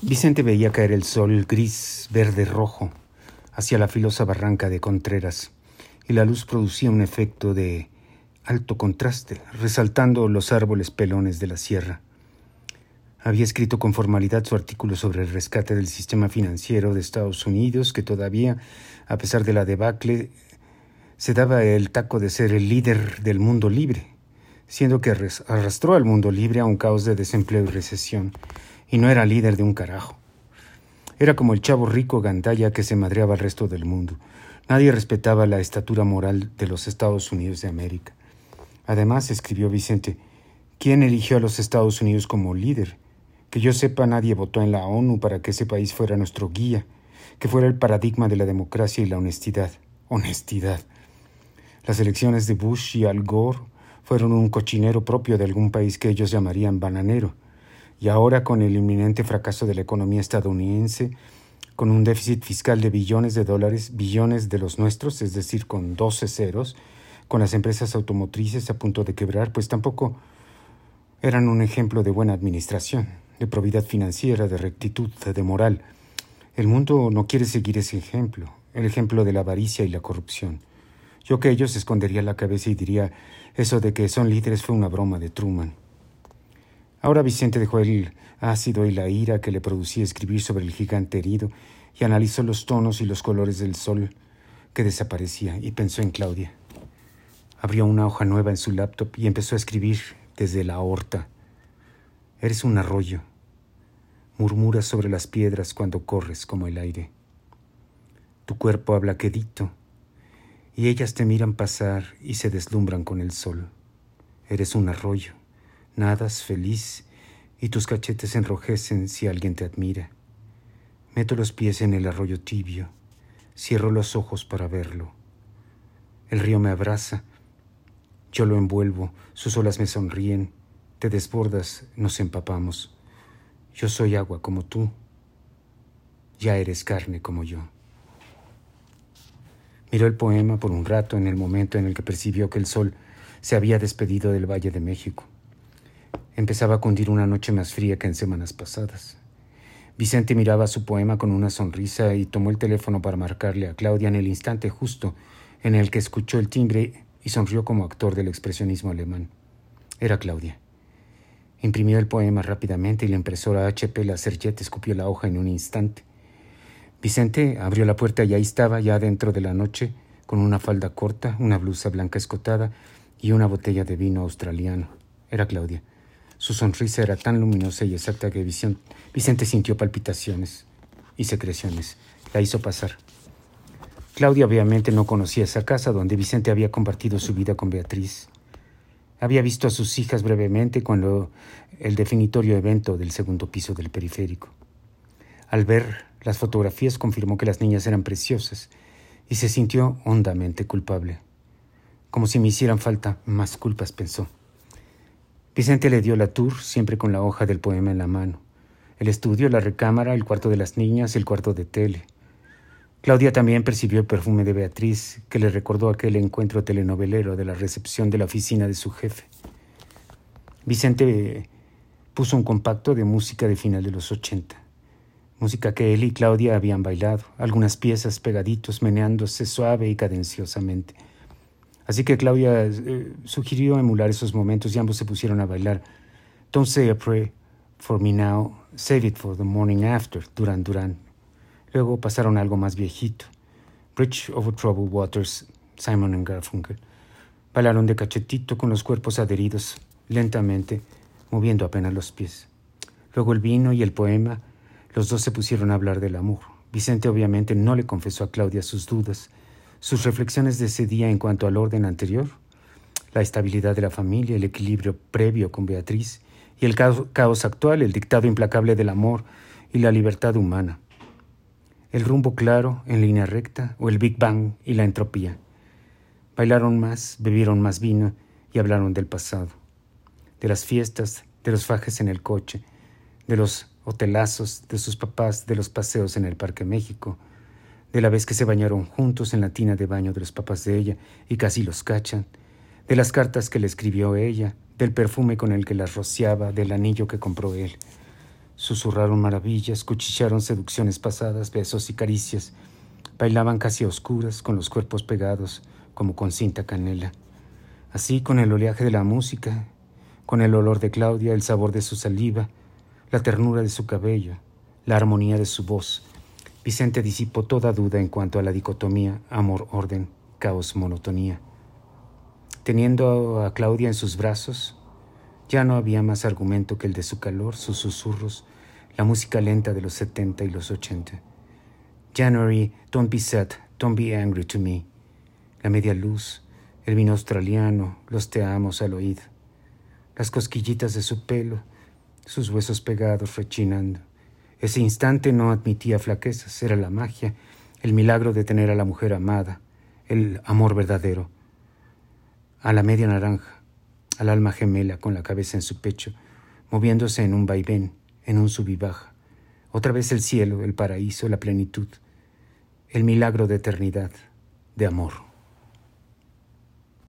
Vicente veía caer el sol gris, verde, rojo hacia la filosa barranca de Contreras y la luz producía un efecto de alto contraste, resaltando los árboles pelones de la sierra. Había escrito con formalidad su artículo sobre el rescate del sistema financiero de Estados Unidos, que todavía, a pesar de la debacle, se daba el taco de ser el líder del mundo libre, siendo que arrastró al mundo libre a un caos de desempleo y recesión, y no era líder de un carajo. Era como el chavo rico gandaya que se madreaba al resto del mundo. Nadie respetaba la estatura moral de los Estados Unidos de América. Además, escribió Vicente, ¿quién eligió a los Estados Unidos como líder? Que yo sepa, nadie votó en la ONU para que ese país fuera nuestro guía, que fuera el paradigma de la democracia y la honestidad. Honestidad. Las elecciones de Bush y Al Gore fueron un cochinero propio de algún país que ellos llamarían bananero. Y ahora, con el inminente fracaso de la economía estadounidense, con un déficit fiscal de billones de dólares, billones de los nuestros, es decir, con doce ceros, con las empresas automotrices a punto de quebrar, pues tampoco eran un ejemplo de buena administración, de probidad financiera, de rectitud, de moral. El mundo no quiere seguir ese ejemplo, el ejemplo de la avaricia y la corrupción. Yo que ellos escondería la cabeza y diría, eso de que son líderes fue una broma de Truman. Ahora Vicente dejó el ácido y la ira que le producía escribir sobre el gigante herido y analizó los tonos y los colores del sol que desaparecía y pensó en Claudia. Abrió una hoja nueva en su laptop y empezó a escribir desde la horta. Eres un arroyo. Murmuras sobre las piedras cuando corres como el aire. Tu cuerpo habla quedito y ellas te miran pasar y se deslumbran con el sol. Eres un arroyo, nadas feliz y tus cachetes enrojecen si alguien te admira. Meto los pies en el arroyo tibio, cierro los ojos para verlo. El río me abraza, yo lo envuelvo, sus olas me sonríen, te desbordas, nos empapamos. Yo soy agua como tú, ya eres carne como yo. Miró el poema por un rato en el momento en el que percibió que el sol se había despedido del Valle de México. Empezaba a cundir una noche más fría que en semanas pasadas. Vicente miraba su poema con una sonrisa y tomó el teléfono para marcarle a Claudia en el instante justo en el que escuchó el timbre y sonrió como actor del expresionismo alemán. Era Claudia. Imprimió el poema rápidamente y la impresora HP Laserjet escupió la hoja en un instante. Vicente abrió la puerta y ahí estaba, ya dentro de la noche, con una falda corta, una blusa blanca escotada y una botella de vino australiano. Era Claudia. Su sonrisa era tan luminosa y exacta que Vicente sintió palpitaciones y secreciones. La hizo pasar. Claudia obviamente no conocía esa casa donde Vicente había compartido su vida con Beatriz. Había visto a sus hijas brevemente cuando el definitorio evento del segundo piso del periférico. Al ver las fotografías confirmó que las niñas eran preciosas y se sintió hondamente culpable. Como si me hicieran falta más culpas, pensó. Vicente le dio la tour, siempre con la hoja del poema en la mano. El estudio, la recámara, el cuarto de las niñas, el cuarto de tele. Claudia también percibió el perfume de Beatriz, que le recordó aquel encuentro telenovelero de la recepción de la oficina de su jefe. Vicente puso un compacto de música de final de los ochenta música que él y Claudia habían bailado, algunas piezas pegaditos, meneándose suave y cadenciosamente. Así que Claudia eh, sugirió emular esos momentos y ambos se pusieron a bailar. Don't say a prayer for me now, save it for the morning after, Duran Duran. Luego pasaron algo más viejito. Bridge over Troubled Waters, Simon and Garfunkel. Bailaron de cachetito con los cuerpos adheridos, lentamente, moviendo apenas los pies. Luego el vino y el poema, los dos se pusieron a hablar del amor. Vicente obviamente no le confesó a Claudia sus dudas, sus reflexiones de ese día en cuanto al orden anterior, la estabilidad de la familia, el equilibrio previo con Beatriz y el caos actual, el dictado implacable del amor y la libertad humana. El rumbo claro, en línea recta, o el Big Bang y la entropía. Bailaron más, bebieron más vino y hablaron del pasado, de las fiestas, de los fajes en el coche, de los hotelazos de sus papás, de los paseos en el Parque México, de la vez que se bañaron juntos en la tina de baño de los papás de ella y casi los cachan, de las cartas que le escribió ella, del perfume con el que las rociaba, del anillo que compró él. Susurraron maravillas, cuchillaron seducciones pasadas, besos y caricias. Bailaban casi a oscuras, con los cuerpos pegados, como con cinta canela. Así, con el oleaje de la música, con el olor de Claudia, el sabor de su saliva, la ternura de su cabello, la armonía de su voz, Vicente disipó toda duda en cuanto a la dicotomía amor-orden, caos-monotonía. Teniendo a Claudia en sus brazos, ya no había más argumento que el de su calor, sus susurros, la música lenta de los setenta y los ochenta. January, don't be sad, don't be angry to me. La media luz, el vino australiano, los te amos al oído. Las cosquillitas de su pelo, sus huesos pegados rechinando. Ese instante no admitía flaquezas, era la magia, el milagro de tener a la mujer amada, el amor verdadero. A la media naranja, al alma gemela con la cabeza en su pecho, moviéndose en un vaivén, en un sub baja. Otra vez el cielo, el paraíso, la plenitud, el milagro de eternidad, de amor.